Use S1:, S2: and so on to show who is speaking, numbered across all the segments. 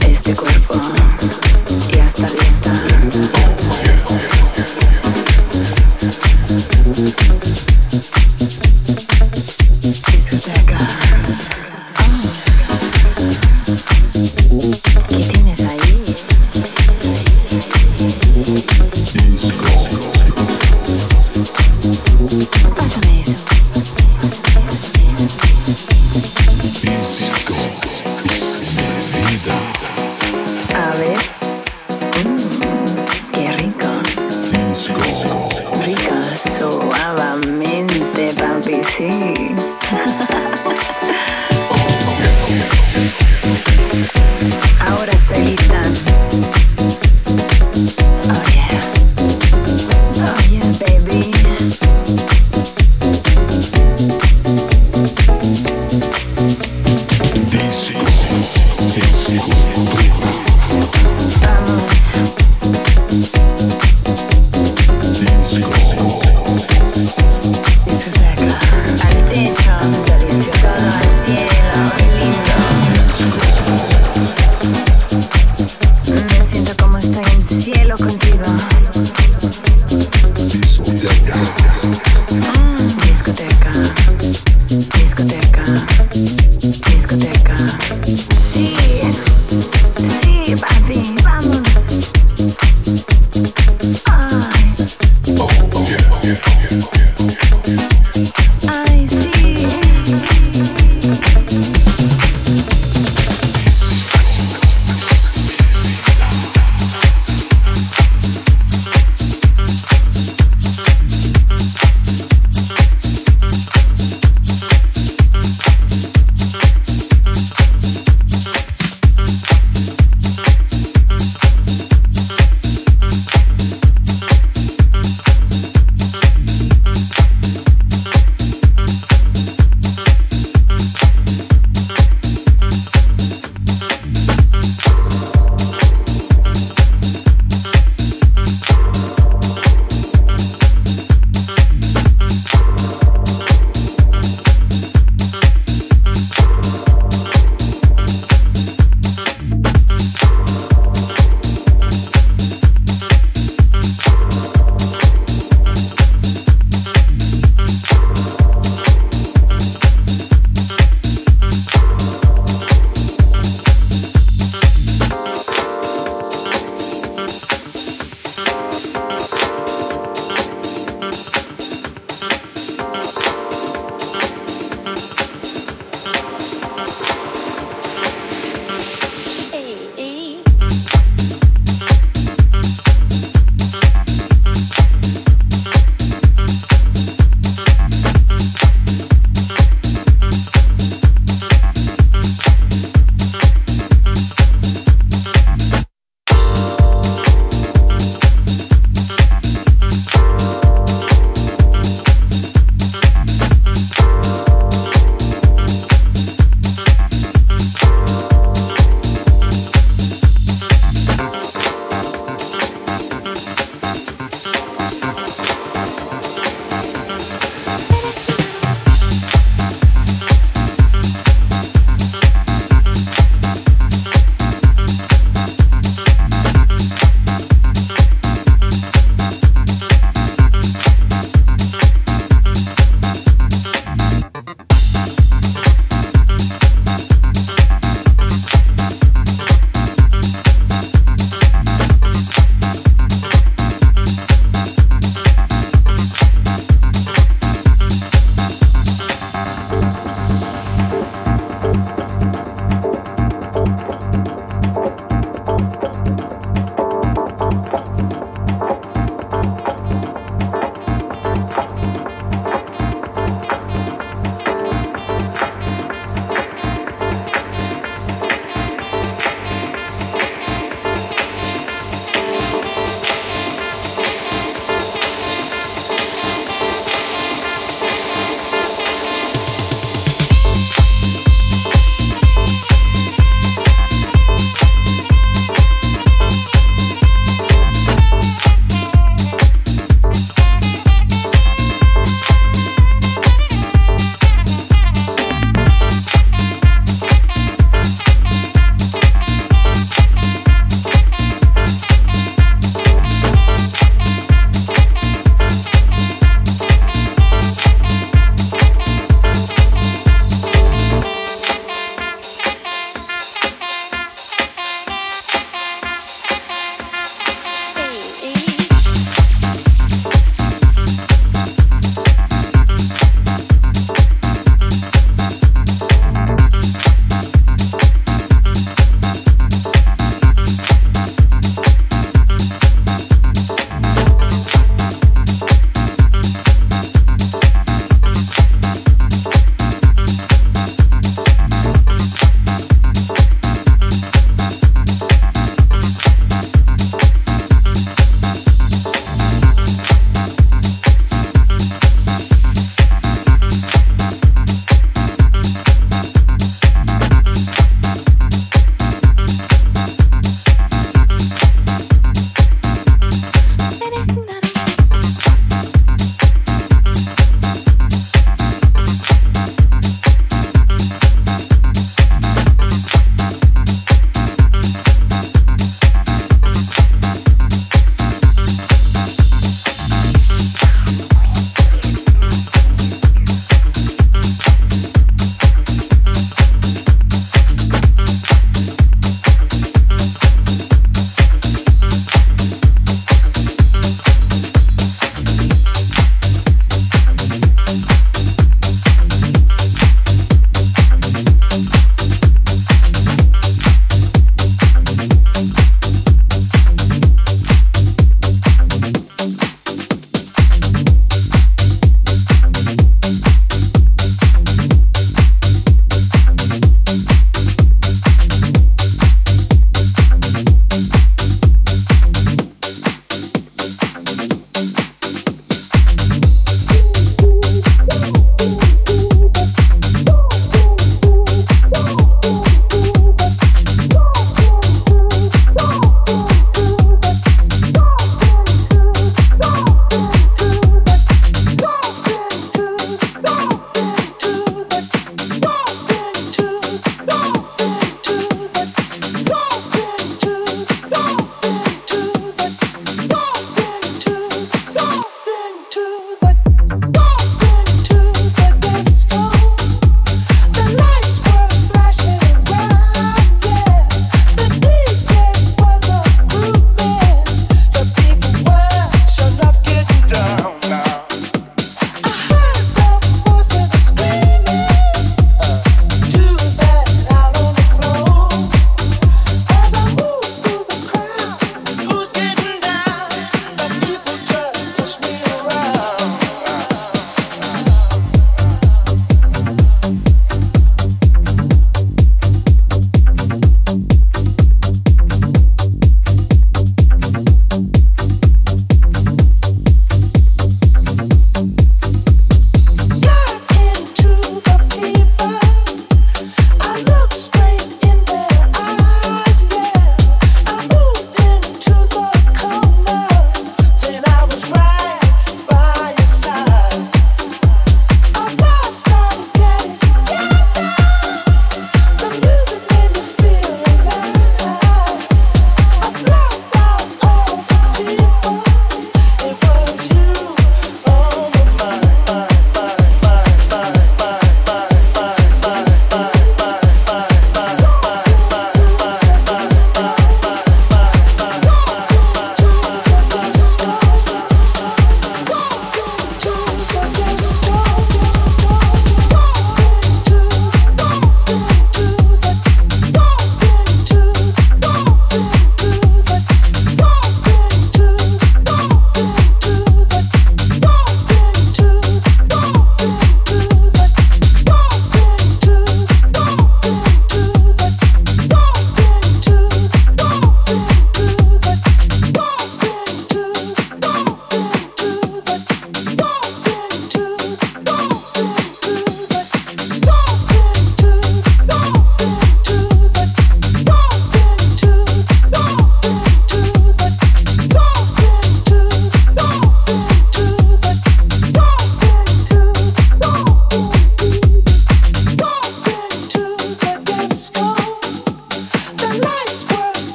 S1: Este cuerpo.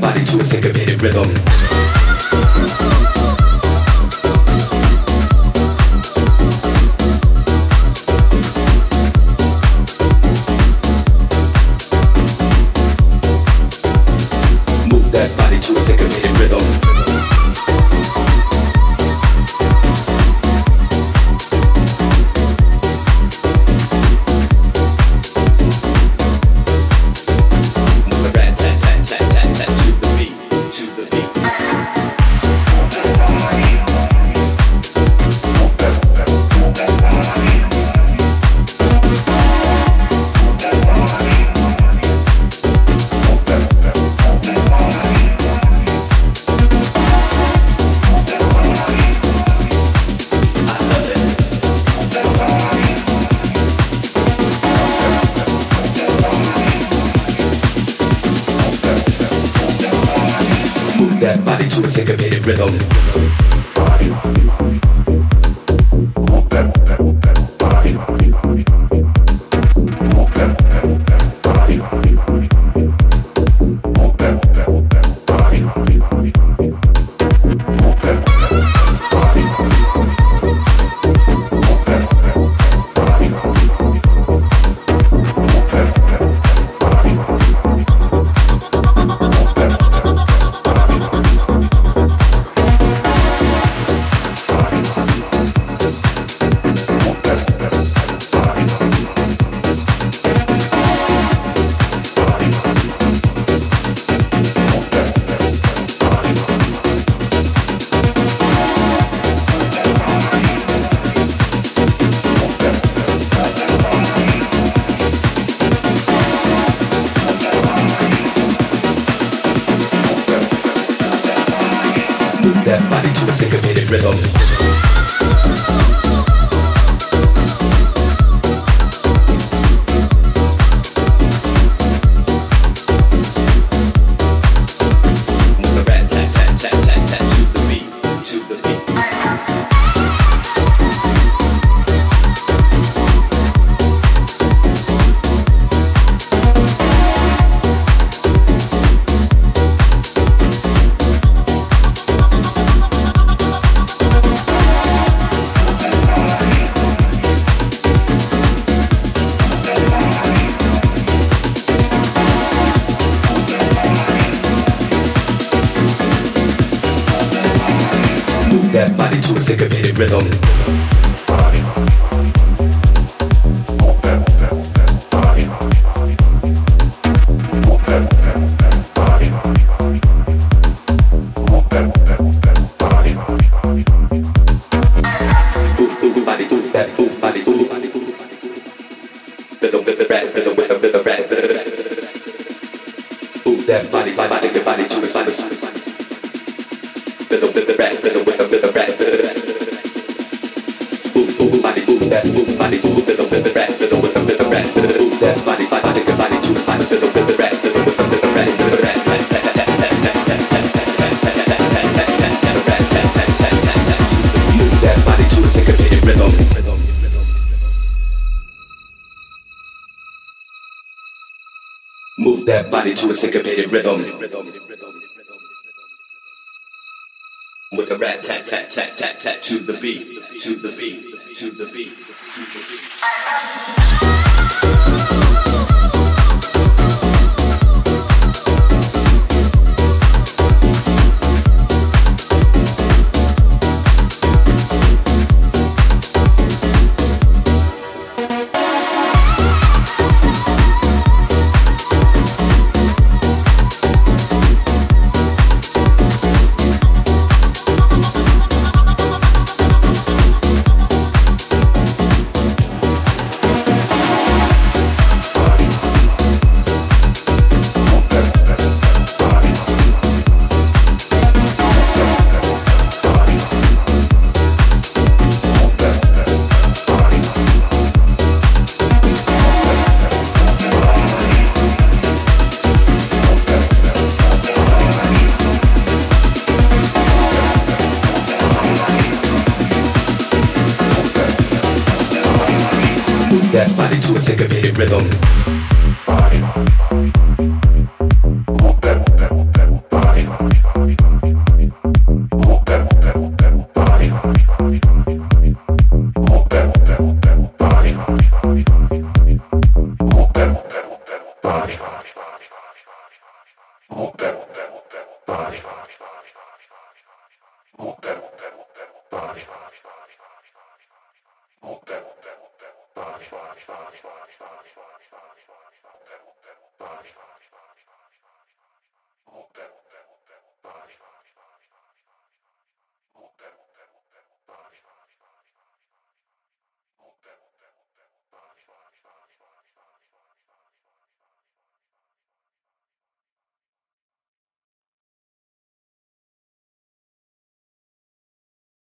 S2: body to a syncopated rhythm. a syncopated rhythm. Wiadomo. tat tat tat tat to the beat, to the beat, to the beat, to the beat.